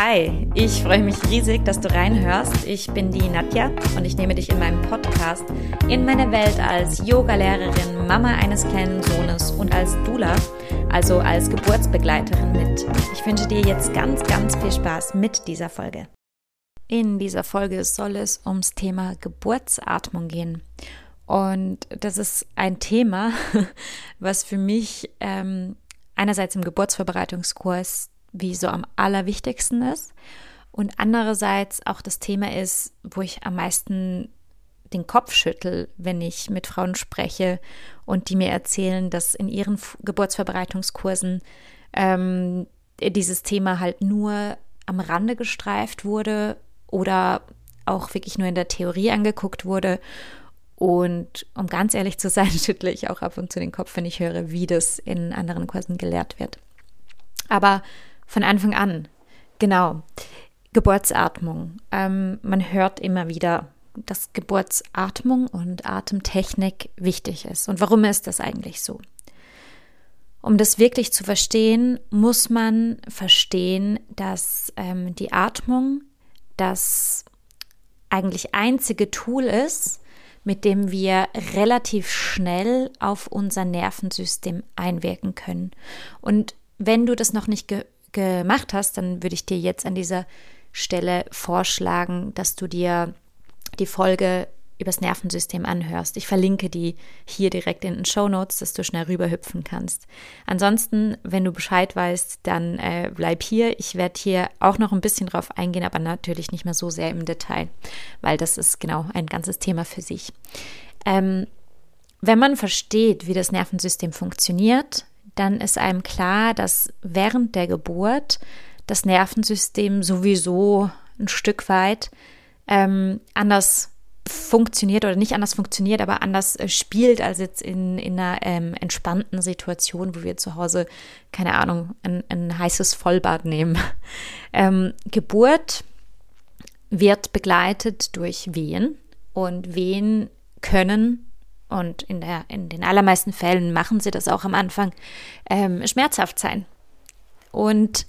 Hi, ich freue mich riesig, dass du reinhörst. Ich bin die Nadja und ich nehme dich in meinem Podcast in meine Welt als Yogalehrerin, Mama eines kleinen Sohnes und als Dula, also als Geburtsbegleiterin mit. Ich wünsche dir jetzt ganz, ganz viel Spaß mit dieser Folge. In dieser Folge soll es ums Thema Geburtsatmung gehen. Und das ist ein Thema, was für mich ähm, einerseits im Geburtsvorbereitungskurs wie so am allerwichtigsten ist und andererseits auch das Thema ist, wo ich am meisten den Kopf schüttel, wenn ich mit Frauen spreche und die mir erzählen, dass in ihren Geburtsvorbereitungskursen ähm, dieses Thema halt nur am Rande gestreift wurde oder auch wirklich nur in der Theorie angeguckt wurde. Und um ganz ehrlich zu sein, schüttle ich auch ab und zu den Kopf, wenn ich höre, wie das in anderen Kursen gelehrt wird. Aber von Anfang an, genau, Geburtsatmung. Ähm, man hört immer wieder, dass Geburtsatmung und Atemtechnik wichtig ist. Und warum ist das eigentlich so? Um das wirklich zu verstehen, muss man verstehen, dass ähm, die Atmung das eigentlich einzige Tool ist, mit dem wir relativ schnell auf unser Nervensystem einwirken können. Und wenn du das noch nicht gemacht hast, dann würde ich dir jetzt an dieser Stelle vorschlagen, dass du dir die Folge übers Nervensystem anhörst. Ich verlinke die hier direkt in den Show Notes, dass du schnell rüberhüpfen kannst. Ansonsten, wenn du Bescheid weißt, dann äh, bleib hier. Ich werde hier auch noch ein bisschen drauf eingehen, aber natürlich nicht mehr so sehr im Detail, weil das ist genau ein ganzes Thema für sich. Ähm, wenn man versteht, wie das Nervensystem funktioniert, dann ist einem klar, dass während der Geburt das Nervensystem sowieso ein Stück weit ähm, anders funktioniert oder nicht anders funktioniert, aber anders äh, spielt als jetzt in, in einer ähm, entspannten Situation, wo wir zu Hause, keine Ahnung, ein, ein heißes Vollbad nehmen. Ähm, Geburt wird begleitet durch Wehen und Wehen können und in, der, in den allermeisten Fällen machen sie das auch am Anfang, ähm, schmerzhaft sein. Und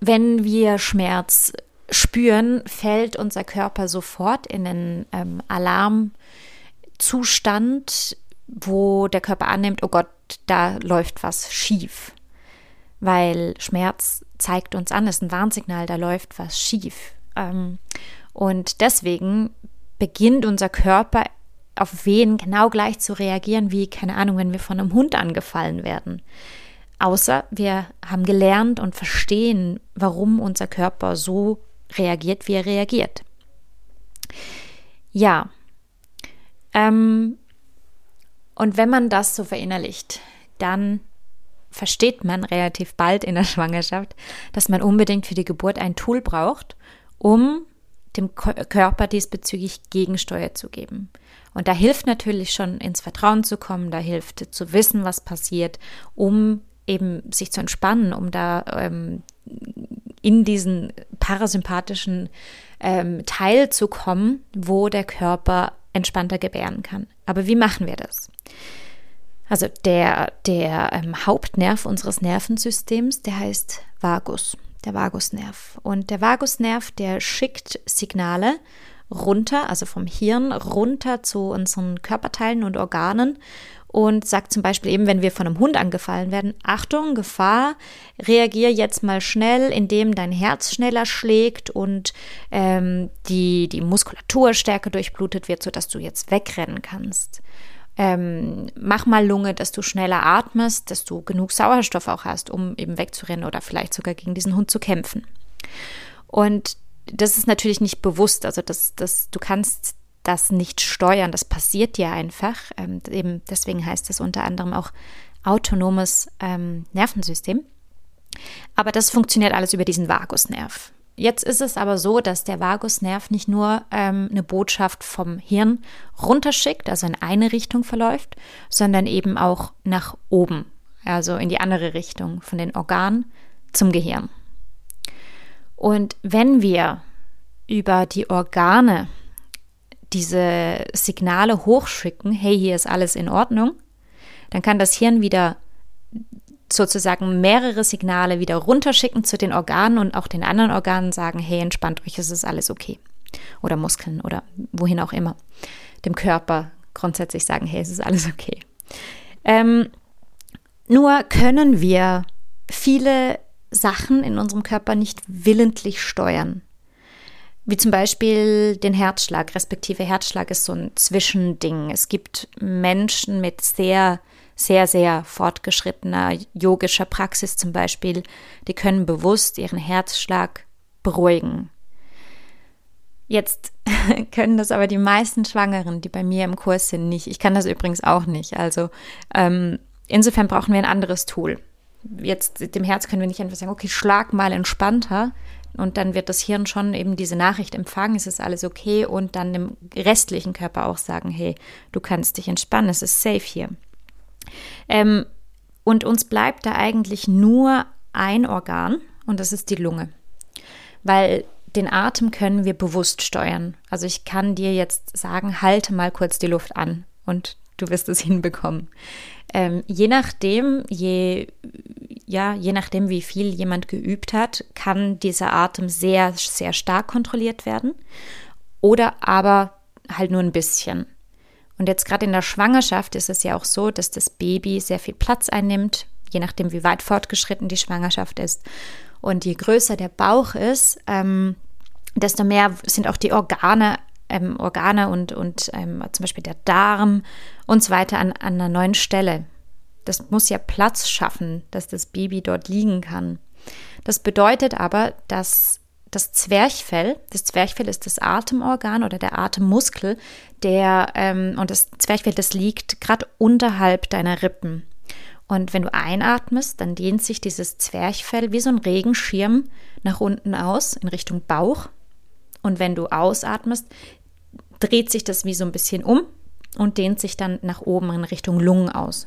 wenn wir Schmerz spüren, fällt unser Körper sofort in einen ähm, Alarmzustand, wo der Körper annimmt, oh Gott, da läuft was schief. Weil Schmerz zeigt uns an, ist ein Warnsignal, da läuft was schief. Ähm, und deswegen beginnt unser Körper auf Wehen genau gleich zu reagieren wie, keine Ahnung, wenn wir von einem Hund angefallen werden. Außer wir haben gelernt und verstehen, warum unser Körper so reagiert, wie er reagiert. Ja. Ähm, und wenn man das so verinnerlicht, dann versteht man relativ bald in der Schwangerschaft, dass man unbedingt für die Geburt ein Tool braucht, um dem Körper diesbezüglich Gegensteuer zu geben. Und da hilft natürlich schon ins Vertrauen zu kommen, da hilft zu wissen, was passiert, um eben sich zu entspannen, um da ähm, in diesen parasympathischen ähm, Teil zu kommen, wo der Körper entspannter gebären kann. Aber wie machen wir das? Also der, der ähm, Hauptnerv unseres Nervensystems, der heißt Vagus, der Vagusnerv. Und der Vagusnerv, der schickt Signale runter, also vom Hirn runter zu unseren Körperteilen und Organen und sagt zum Beispiel eben, wenn wir von einem Hund angefallen werden, Achtung, Gefahr, reagier jetzt mal schnell, indem dein Herz schneller schlägt und ähm, die, die Muskulatur stärker durchblutet wird, sodass du jetzt wegrennen kannst. Ähm, mach mal Lunge, dass du schneller atmest, dass du genug Sauerstoff auch hast, um eben wegzurennen oder vielleicht sogar gegen diesen Hund zu kämpfen. Und das ist natürlich nicht bewusst, also das, das, du kannst das nicht steuern. Das passiert dir einfach. Ähm, eben deswegen heißt es unter anderem auch autonomes ähm, Nervensystem. Aber das funktioniert alles über diesen Vagusnerv. Jetzt ist es aber so, dass der Vagusnerv nicht nur ähm, eine Botschaft vom Hirn runterschickt, also in eine Richtung verläuft, sondern eben auch nach oben, also in die andere Richtung, von den Organen zum Gehirn. Und wenn wir über die Organe diese Signale hochschicken, hey, hier ist alles in Ordnung, dann kann das Hirn wieder sozusagen mehrere Signale wieder runterschicken zu den Organen und auch den anderen Organen sagen, hey, entspannt euch, es ist alles okay. Oder Muskeln oder wohin auch immer. Dem Körper grundsätzlich sagen, hey, es ist alles okay. Ähm, nur können wir viele Sachen in unserem Körper nicht willentlich steuern. Wie zum Beispiel den Herzschlag, respektive Herzschlag ist so ein Zwischending. Es gibt Menschen mit sehr sehr, sehr fortgeschrittener yogischer Praxis zum Beispiel, die können bewusst ihren Herzschlag beruhigen. Jetzt können das aber die meisten Schwangeren, die bei mir im Kurs sind, nicht. Ich kann das übrigens auch nicht. Also ähm, insofern brauchen wir ein anderes Tool. Jetzt dem Herz können wir nicht einfach sagen, okay, schlag mal entspannter. Und dann wird das Hirn schon eben diese Nachricht empfangen, es ist alles okay und dann dem restlichen Körper auch sagen, hey, du kannst dich entspannen, es ist safe hier. Ähm, und uns bleibt da eigentlich nur ein Organ und das ist die Lunge. Weil den Atem können wir bewusst steuern. Also ich kann dir jetzt sagen, halte mal kurz die Luft an und du wirst es hinbekommen. Ähm, je nachdem, je, ja, je nachdem, wie viel jemand geübt hat, kann dieser Atem sehr, sehr stark kontrolliert werden oder aber halt nur ein bisschen. Und jetzt gerade in der Schwangerschaft ist es ja auch so, dass das Baby sehr viel Platz einnimmt, je nachdem, wie weit fortgeschritten die Schwangerschaft ist. Und je größer der Bauch ist, ähm, desto mehr sind auch die Organe, ähm, Organe und, und ähm, zum Beispiel der Darm und so weiter an, an einer neuen Stelle. Das muss ja Platz schaffen, dass das Baby dort liegen kann. Das bedeutet aber, dass das Zwerchfell, das Zwerchfell ist das Atemorgan oder der Atemmuskel, der, ähm, und das Zwerchfell, das liegt gerade unterhalb deiner Rippen. Und wenn du einatmest, dann dehnt sich dieses Zwerchfell wie so ein Regenschirm nach unten aus in Richtung Bauch. Und wenn du ausatmest, dreht sich das wie so ein bisschen um und dehnt sich dann nach oben in Richtung Lungen aus.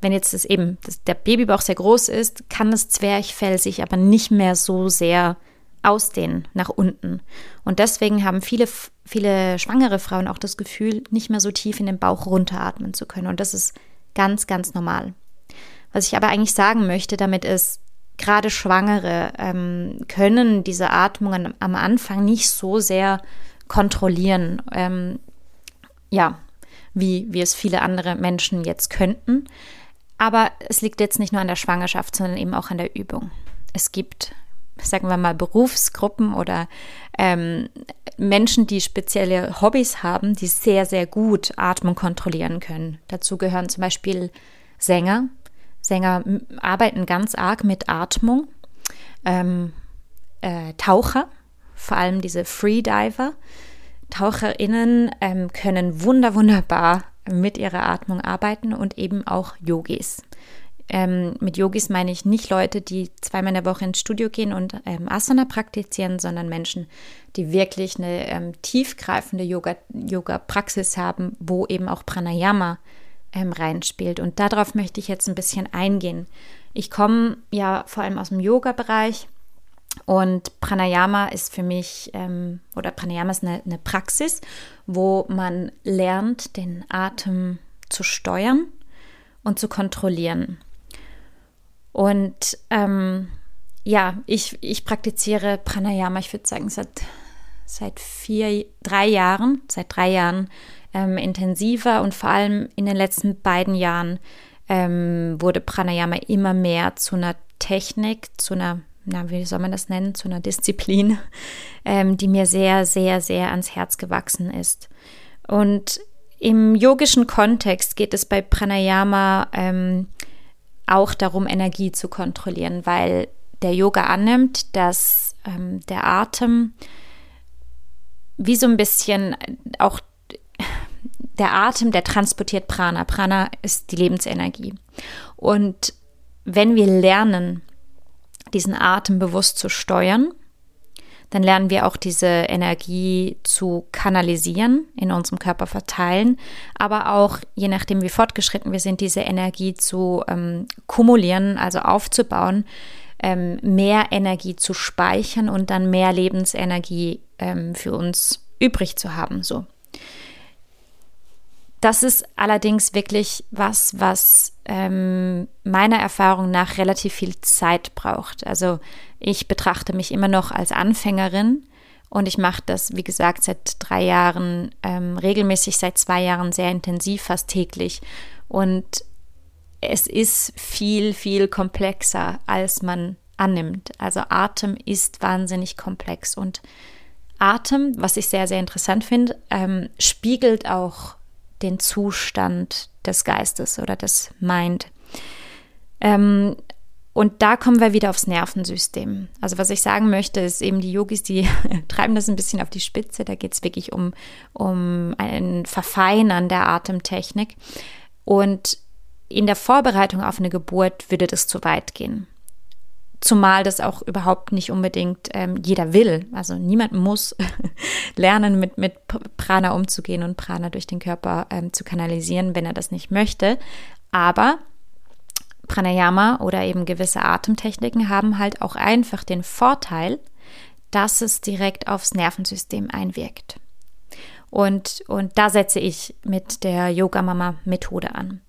Wenn jetzt das eben das, der Babybauch sehr groß ist, kann das Zwerchfell sich aber nicht mehr so sehr ausdehnen nach unten. Und deswegen haben viele, viele schwangere Frauen auch das Gefühl, nicht mehr so tief in den Bauch runteratmen zu können. Und das ist ganz, ganz normal. Was ich aber eigentlich sagen möchte damit ist, gerade Schwangere ähm, können diese Atmungen am Anfang nicht so sehr kontrollieren, ähm, ja, wie, wie es viele andere Menschen jetzt könnten. Aber es liegt jetzt nicht nur an der Schwangerschaft, sondern eben auch an der Übung. Es gibt, sagen wir mal, Berufsgruppen oder ähm, Menschen, die spezielle Hobbys haben, die sehr, sehr gut Atmung kontrollieren können. Dazu gehören zum Beispiel Sänger. Sänger arbeiten ganz arg mit Atmung. Ähm, äh, Taucher, vor allem diese Freediver. TaucherInnen ähm, können wunder, wunderbar mit ihrer Atmung arbeiten und eben auch Yogis. Ähm, mit Yogis meine ich nicht Leute, die zweimal in der Woche ins Studio gehen und ähm, Asana praktizieren, sondern Menschen, die wirklich eine ähm, tiefgreifende Yoga-Praxis Yoga haben, wo eben auch Pranayama ähm, reinspielt. Und darauf möchte ich jetzt ein bisschen eingehen. Ich komme ja vor allem aus dem Yoga-Bereich und Pranayama ist für mich, ähm, oder Pranayama ist eine, eine Praxis, wo man lernt, den Atem zu steuern und zu kontrollieren. Und ähm, ja, ich, ich praktiziere Pranayama, ich würde sagen, seit, seit vier, drei Jahren, seit drei Jahren ähm, intensiver und vor allem in den letzten beiden Jahren ähm, wurde Pranayama immer mehr zu einer Technik, zu einer na, wie soll man das nennen, zu einer Disziplin, ähm, die mir sehr, sehr, sehr ans Herz gewachsen ist. Und im yogischen Kontext geht es bei Pranayama ähm, auch darum, Energie zu kontrollieren, weil der Yoga annimmt, dass ähm, der Atem wie so ein bisschen auch der Atem, der transportiert Prana. Prana ist die Lebensenergie. Und wenn wir lernen, diesen Atem bewusst zu steuern. Dann lernen wir auch diese Energie zu kanalisieren, in unserem Körper verteilen, aber auch, je nachdem wie fortgeschritten wir sind, diese Energie zu ähm, kumulieren, also aufzubauen, ähm, mehr Energie zu speichern und dann mehr Lebensenergie ähm, für uns übrig zu haben. So. Das ist allerdings wirklich was, was ähm, meiner Erfahrung nach relativ viel Zeit braucht. Also ich betrachte mich immer noch als Anfängerin und ich mache das, wie gesagt, seit drei Jahren ähm, regelmäßig, seit zwei Jahren sehr intensiv, fast täglich. Und es ist viel, viel komplexer, als man annimmt. Also Atem ist wahnsinnig komplex und Atem, was ich sehr, sehr interessant finde, ähm, spiegelt auch den Zustand des Geistes oder des Mind. Ähm, und da kommen wir wieder aufs Nervensystem. Also was ich sagen möchte, ist eben die Yogis, die treiben das ein bisschen auf die Spitze. Da geht es wirklich um, um ein Verfeinern der Atemtechnik. Und in der Vorbereitung auf eine Geburt würde das zu weit gehen. Zumal das auch überhaupt nicht unbedingt ähm, jeder will. Also niemand muss lernen, mit, mit Prana umzugehen und Prana durch den Körper ähm, zu kanalisieren, wenn er das nicht möchte. Aber Pranayama oder eben gewisse Atemtechniken haben halt auch einfach den Vorteil, dass es direkt aufs Nervensystem einwirkt. Und, und da setze ich mit der Yoga Mama Methode an.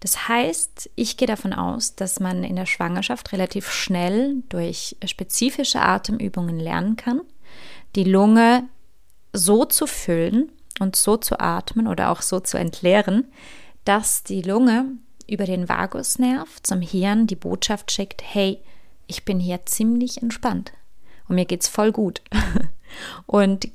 Das heißt, ich gehe davon aus, dass man in der Schwangerschaft relativ schnell durch spezifische Atemübungen lernen kann, die Lunge so zu füllen und so zu atmen oder auch so zu entleeren, dass die Lunge über den Vagusnerv zum Hirn die Botschaft schickt, hey, ich bin hier ziemlich entspannt und mir geht's voll gut. und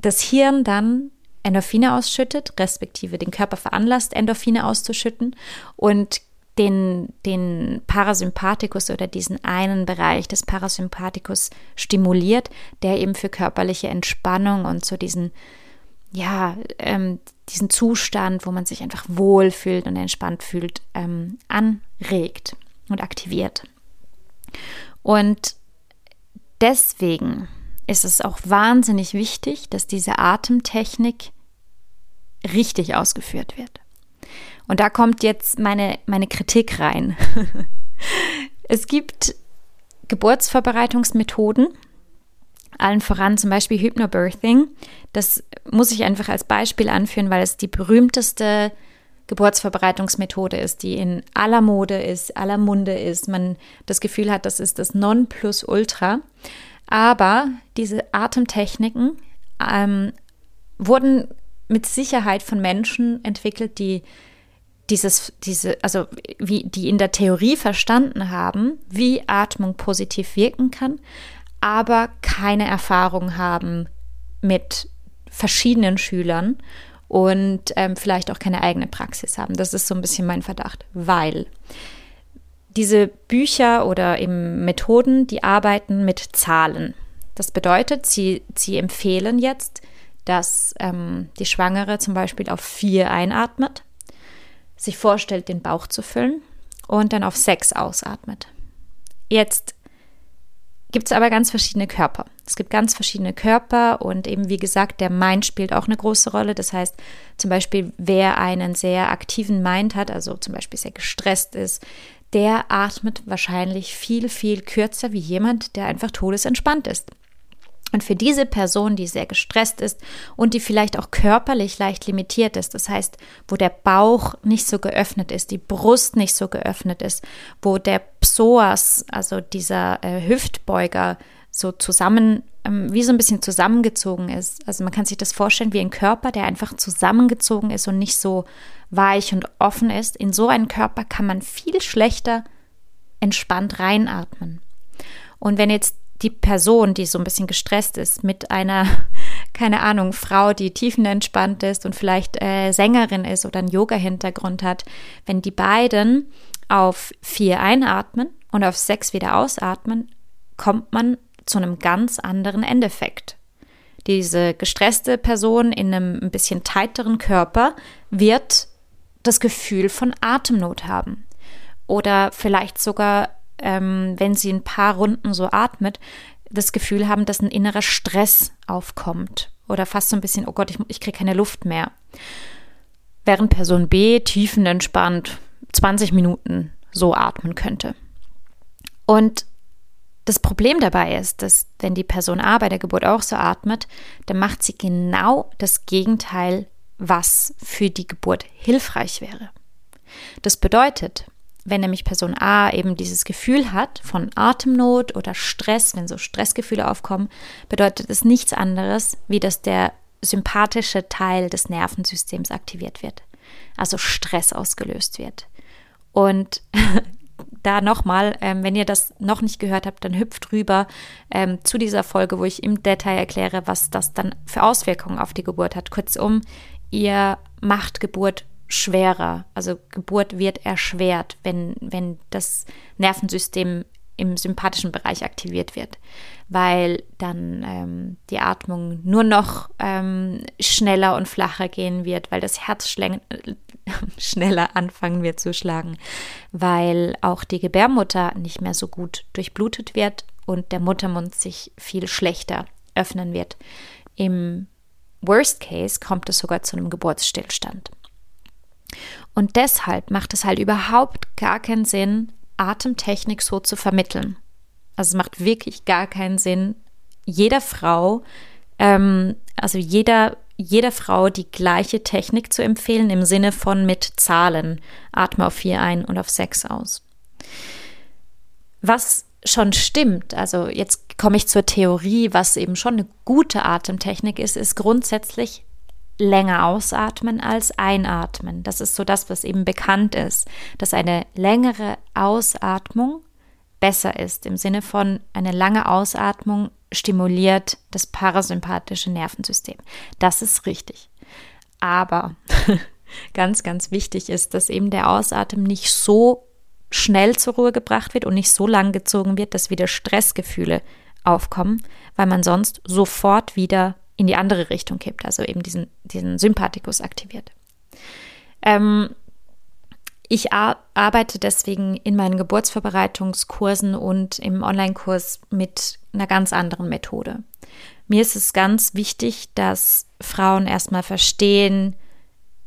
das Hirn dann Endorphine ausschüttet, respektive den Körper veranlasst, Endorphine auszuschütten und den, den Parasympathikus oder diesen einen Bereich des Parasympathikus stimuliert, der eben für körperliche Entspannung und so diesen, ja, ähm, diesen Zustand, wo man sich einfach wohlfühlt und entspannt fühlt, ähm, anregt und aktiviert. Und deswegen ist es auch wahnsinnig wichtig, dass diese Atemtechnik richtig ausgeführt wird. Und da kommt jetzt meine, meine Kritik rein. es gibt Geburtsvorbereitungsmethoden, allen voran zum Beispiel Hypnobirthing. Das muss ich einfach als Beispiel anführen, weil es die berühmteste Geburtsvorbereitungsmethode ist, die in aller Mode ist, aller Munde ist. Man das Gefühl hat, das ist das Nonplusultra. Aber diese Atemtechniken ähm, wurden mit Sicherheit von Menschen entwickelt, die dieses, diese, also wie die in der Theorie verstanden haben, wie Atmung positiv wirken kann, aber keine Erfahrung haben mit verschiedenen Schülern und ähm, vielleicht auch keine eigene Praxis haben. Das ist so ein bisschen mein Verdacht, weil diese Bücher oder eben Methoden, die arbeiten mit Zahlen. Das bedeutet, sie, sie empfehlen jetzt, dass ähm, die Schwangere zum Beispiel auf vier einatmet, sich vorstellt, den Bauch zu füllen und dann auf sechs ausatmet. Jetzt gibt es aber ganz verschiedene Körper. Es gibt ganz verschiedene Körper und eben wie gesagt, der Mind spielt auch eine große Rolle. Das heißt, zum Beispiel, wer einen sehr aktiven Mind hat, also zum Beispiel sehr gestresst ist, der atmet wahrscheinlich viel, viel kürzer wie jemand, der einfach todesentspannt ist. Und für diese Person, die sehr gestresst ist und die vielleicht auch körperlich leicht limitiert ist, das heißt, wo der Bauch nicht so geöffnet ist, die Brust nicht so geöffnet ist, wo der Psoas, also dieser äh, Hüftbeuger, so zusammen, ähm, wie so ein bisschen zusammengezogen ist. Also man kann sich das vorstellen wie ein Körper, der einfach zusammengezogen ist und nicht so weich und offen ist. In so einen Körper kann man viel schlechter entspannt reinatmen. Und wenn jetzt die Person, die so ein bisschen gestresst ist, mit einer, keine Ahnung, Frau, die tiefenentspannt ist und vielleicht äh, Sängerin ist oder einen Yoga-Hintergrund hat, wenn die beiden auf vier einatmen und auf sechs wieder ausatmen, kommt man zu einem ganz anderen Endeffekt. Diese gestresste Person in einem ein bisschen tighteren Körper wird das Gefühl von Atemnot haben. Oder vielleicht sogar, ähm, wenn sie ein paar Runden so atmet, das Gefühl haben, dass ein innerer Stress aufkommt. Oder fast so ein bisschen, oh Gott, ich, ich kriege keine Luft mehr. Während Person B tiefenentspannt 20 Minuten so atmen könnte. Und das Problem dabei ist, dass wenn die Person A bei der Geburt auch so atmet, dann macht sie genau das Gegenteil was für die Geburt hilfreich wäre. Das bedeutet, wenn nämlich Person A eben dieses Gefühl hat von Atemnot oder Stress, wenn so Stressgefühle aufkommen, bedeutet es nichts anderes, wie dass der sympathische Teil des Nervensystems aktiviert wird, also Stress ausgelöst wird. Und da nochmal, ähm, wenn ihr das noch nicht gehört habt, dann hüpft rüber ähm, zu dieser Folge, wo ich im Detail erkläre, was das dann für Auswirkungen auf die Geburt hat. Kurzum, ihr macht Geburt schwerer. Also Geburt wird erschwert, wenn, wenn das Nervensystem im sympathischen Bereich aktiviert wird, weil dann ähm, die Atmung nur noch ähm, schneller und flacher gehen wird, weil das Herz schneller anfangen wird zu schlagen, weil auch die Gebärmutter nicht mehr so gut durchblutet wird und der Muttermund sich viel schlechter öffnen wird. Im Worst Case kommt es sogar zu einem Geburtsstillstand. Und deshalb macht es halt überhaupt gar keinen Sinn, Atemtechnik so zu vermitteln. Also es macht wirklich gar keinen Sinn, jeder Frau, ähm, also jeder, jeder Frau die gleiche Technik zu empfehlen im Sinne von mit Zahlen. Atme auf vier ein und auf sechs aus. Was schon stimmt, also jetzt komme ich zur Theorie, was eben schon eine gute Atemtechnik ist, ist grundsätzlich länger ausatmen als einatmen. Das ist so das, was eben bekannt ist, dass eine längere Ausatmung besser ist, im Sinne von eine lange Ausatmung stimuliert das parasympathische Nervensystem. Das ist richtig. Aber ganz, ganz wichtig ist, dass eben der Ausatmen nicht so schnell zur Ruhe gebracht wird und nicht so lang gezogen wird, dass wieder Stressgefühle aufkommen, weil man sonst sofort wieder in die andere Richtung kippt, also eben diesen, diesen Sympathikus aktiviert. Ähm, ich arbeite deswegen in meinen Geburtsvorbereitungskursen und im Online-Kurs mit einer ganz anderen Methode. Mir ist es ganz wichtig, dass Frauen erstmal verstehen,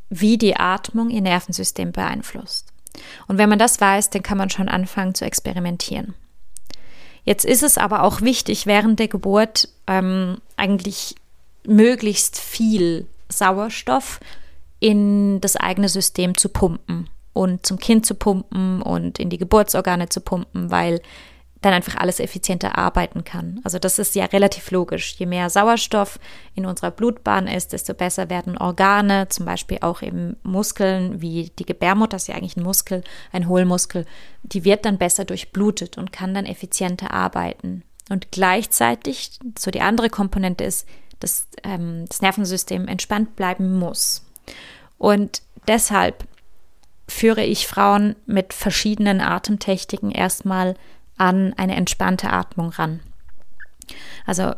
wie die Atmung ihr Nervensystem beeinflusst. Und wenn man das weiß, dann kann man schon anfangen zu experimentieren. Jetzt ist es aber auch wichtig, während der Geburt ähm, eigentlich möglichst viel Sauerstoff in das eigene System zu pumpen und zum Kind zu pumpen und in die Geburtsorgane zu pumpen, weil dann einfach alles effizienter arbeiten kann. Also das ist ja relativ logisch. Je mehr Sauerstoff in unserer Blutbahn ist, desto besser werden Organe, zum Beispiel auch eben Muskeln wie die Gebärmutter, das ist ja eigentlich ein Muskel, ein Hohlmuskel, die wird dann besser durchblutet und kann dann effizienter arbeiten. Und gleichzeitig, so die andere Komponente ist, dass ähm, das Nervensystem entspannt bleiben muss. Und deshalb führe ich Frauen mit verschiedenen Atemtechniken erstmal an eine entspannte Atmung ran. Also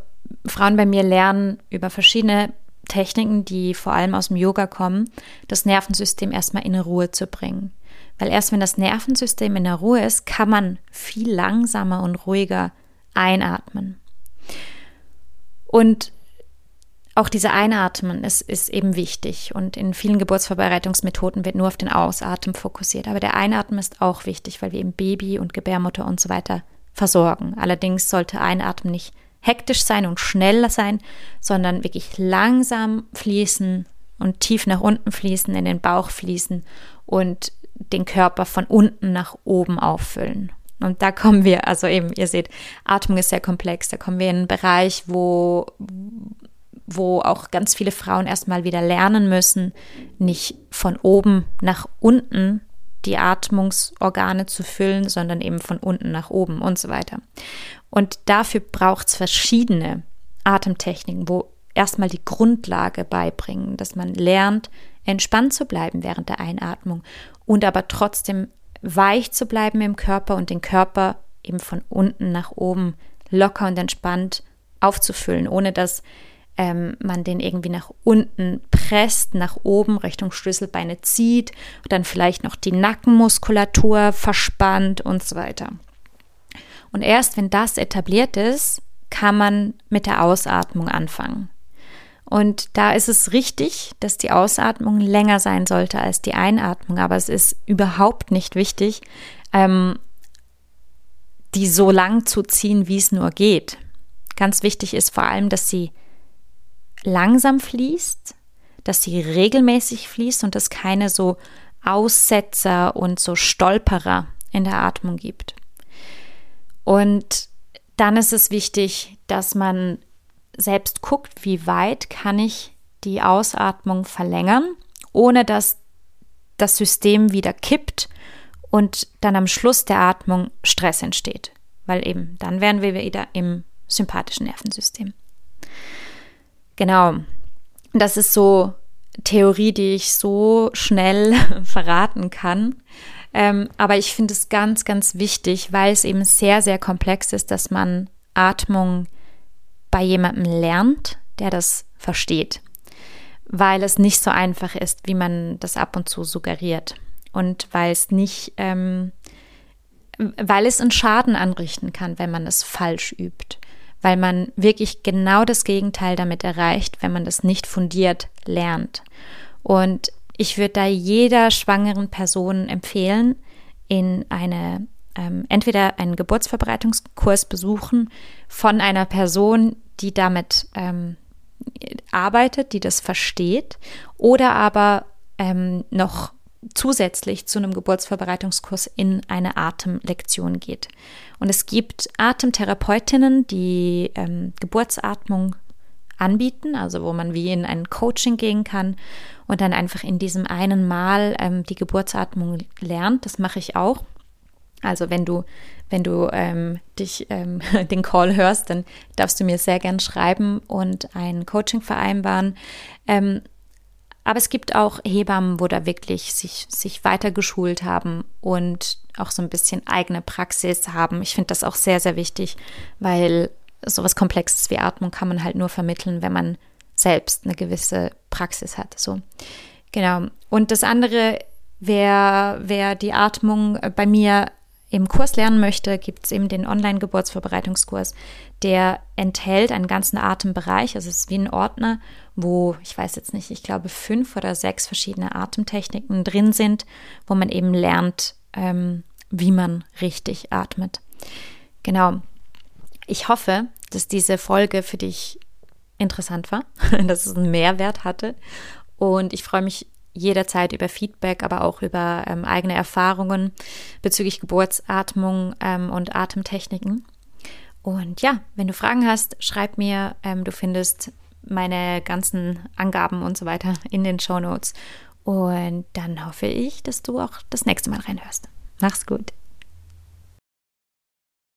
Frauen bei mir lernen über verschiedene Techniken, die vor allem aus dem Yoga kommen, das Nervensystem erstmal in Ruhe zu bringen. Weil erst wenn das Nervensystem in der Ruhe ist, kann man viel langsamer und ruhiger einatmen. Und auch diese Einatmen ist, ist eben wichtig und in vielen Geburtsvorbereitungsmethoden wird nur auf den Ausatmen fokussiert. Aber der Einatmen ist auch wichtig, weil wir eben Baby und Gebärmutter und so weiter versorgen. Allerdings sollte Einatmen nicht hektisch sein und schneller sein, sondern wirklich langsam fließen und tief nach unten fließen, in den Bauch fließen und den Körper von unten nach oben auffüllen. Und da kommen wir, also eben, ihr seht, Atmung ist sehr komplex. Da kommen wir in einen Bereich, wo, wo auch ganz viele Frauen erstmal wieder lernen müssen, nicht von oben nach unten die Atmungsorgane zu füllen, sondern eben von unten nach oben und so weiter. Und dafür braucht es verschiedene Atemtechniken, wo erstmal die Grundlage beibringen, dass man lernt, entspannt zu bleiben während der Einatmung und aber trotzdem weich zu bleiben im Körper und den Körper eben von unten nach oben locker und entspannt aufzufüllen, ohne dass ähm, man den irgendwie nach unten presst, nach oben Richtung Schlüsselbeine zieht, dann vielleicht noch die Nackenmuskulatur verspannt und so weiter. Und erst wenn das etabliert ist, kann man mit der Ausatmung anfangen. Und da ist es richtig, dass die Ausatmung länger sein sollte als die Einatmung, aber es ist überhaupt nicht wichtig, ähm, die so lang zu ziehen, wie es nur geht. Ganz wichtig ist vor allem, dass sie langsam fließt, dass sie regelmäßig fließt und es keine so Aussetzer und so Stolperer in der Atmung gibt. Und dann ist es wichtig, dass man selbst guckt, wie weit kann ich die Ausatmung verlängern, ohne dass das System wieder kippt und dann am Schluss der Atmung Stress entsteht. Weil eben dann wären wir wieder im sympathischen Nervensystem. Genau. Das ist so Theorie, die ich so schnell verraten kann. Ähm, aber ich finde es ganz, ganz wichtig, weil es eben sehr, sehr komplex ist, dass man Atmung bei jemandem lernt, der das versteht. Weil es nicht so einfach ist, wie man das ab und zu suggeriert. Und weil es nicht, ähm, weil es einen Schaden anrichten kann, wenn man es falsch übt weil man wirklich genau das Gegenteil damit erreicht, wenn man das nicht fundiert lernt. Und ich würde da jeder schwangeren Person empfehlen, in eine ähm, entweder einen Geburtsverbreitungskurs besuchen von einer Person, die damit ähm, arbeitet, die das versteht, oder aber ähm, noch zusätzlich zu einem Geburtsvorbereitungskurs in eine Atemlektion geht. Und es gibt Atemtherapeutinnen, die ähm, Geburtsatmung anbieten, also wo man wie in ein Coaching gehen kann und dann einfach in diesem einen Mal ähm, die Geburtsatmung lernt. Das mache ich auch. Also wenn du, wenn du ähm, dich ähm, den Call hörst, dann darfst du mir sehr gern schreiben und ein Coaching vereinbaren. Ähm, aber es gibt auch Hebammen, wo da wirklich sich, sich weiter geschult haben und auch so ein bisschen eigene Praxis haben. Ich finde das auch sehr, sehr wichtig, weil sowas Komplexes wie Atmung kann man halt nur vermitteln, wenn man selbst eine gewisse Praxis hat. So. Genau. Und das andere, wer, wer die Atmung bei mir im Kurs lernen möchte, gibt es eben den Online-Geburtsvorbereitungskurs. Der enthält einen ganzen Atembereich, also es ist wie ein Ordner, wo, ich weiß jetzt nicht, ich glaube fünf oder sechs verschiedene Atemtechniken drin sind, wo man eben lernt, ähm, wie man richtig atmet. Genau. Ich hoffe, dass diese Folge für dich interessant war, dass es einen Mehrwert hatte. Und ich freue mich jederzeit über Feedback, aber auch über ähm, eigene Erfahrungen bezüglich Geburtsatmung ähm, und Atemtechniken. Und ja, wenn du Fragen hast, schreib mir. Ähm, du findest meine ganzen Angaben und so weiter in den Show Notes. Und dann hoffe ich, dass du auch das nächste Mal reinhörst. Mach's gut.